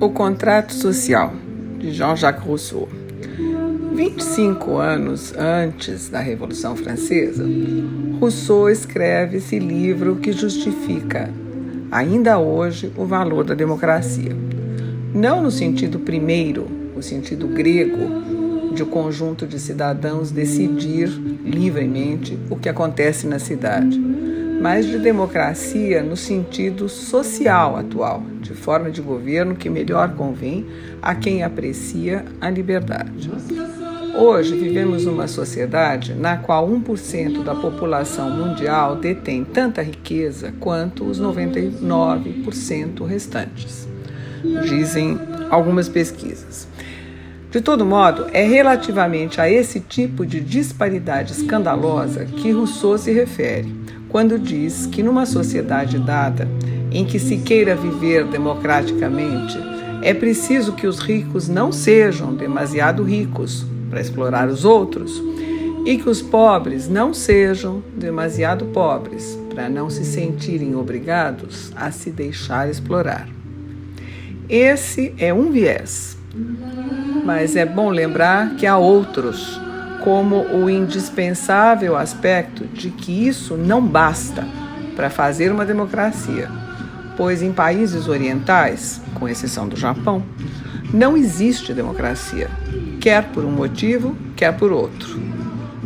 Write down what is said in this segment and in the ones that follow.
O Contrato Social, de Jean-Jacques Rousseau. 25 anos antes da Revolução Francesa, Rousseau escreve esse livro que justifica, ainda hoje, o valor da democracia. Não no sentido primeiro, o sentido grego, de o um conjunto de cidadãos decidir livremente o que acontece na cidade mas de democracia no sentido social atual, de forma de governo que melhor convém a quem aprecia a liberdade. Hoje vivemos uma sociedade na qual 1% da população mundial detém tanta riqueza quanto os 99% restantes, dizem algumas pesquisas. De todo modo, é relativamente a esse tipo de disparidade escandalosa que Rousseau se refere quando diz que numa sociedade dada em que se queira viver democraticamente, é preciso que os ricos não sejam demasiado ricos para explorar os outros e que os pobres não sejam demasiado pobres para não se sentirem obrigados a se deixar explorar. Esse é um viés, mas é bom lembrar que há outros como o indispensável aspecto de que isso não basta para fazer uma democracia, pois em países orientais, com exceção do Japão, não existe democracia, quer por um motivo, quer por outro.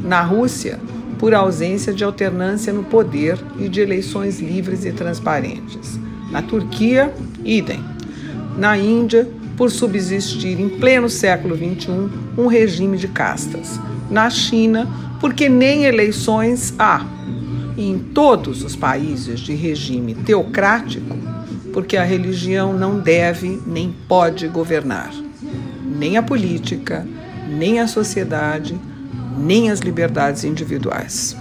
Na Rússia, por ausência de alternância no poder e de eleições livres e transparentes. Na Turquia, idem. Na Índia, por subsistir em pleno século XXI um regime de castas na China, porque nem eleições há. E em todos os países de regime teocrático, porque a religião não deve nem pode governar, nem a política, nem a sociedade, nem as liberdades individuais.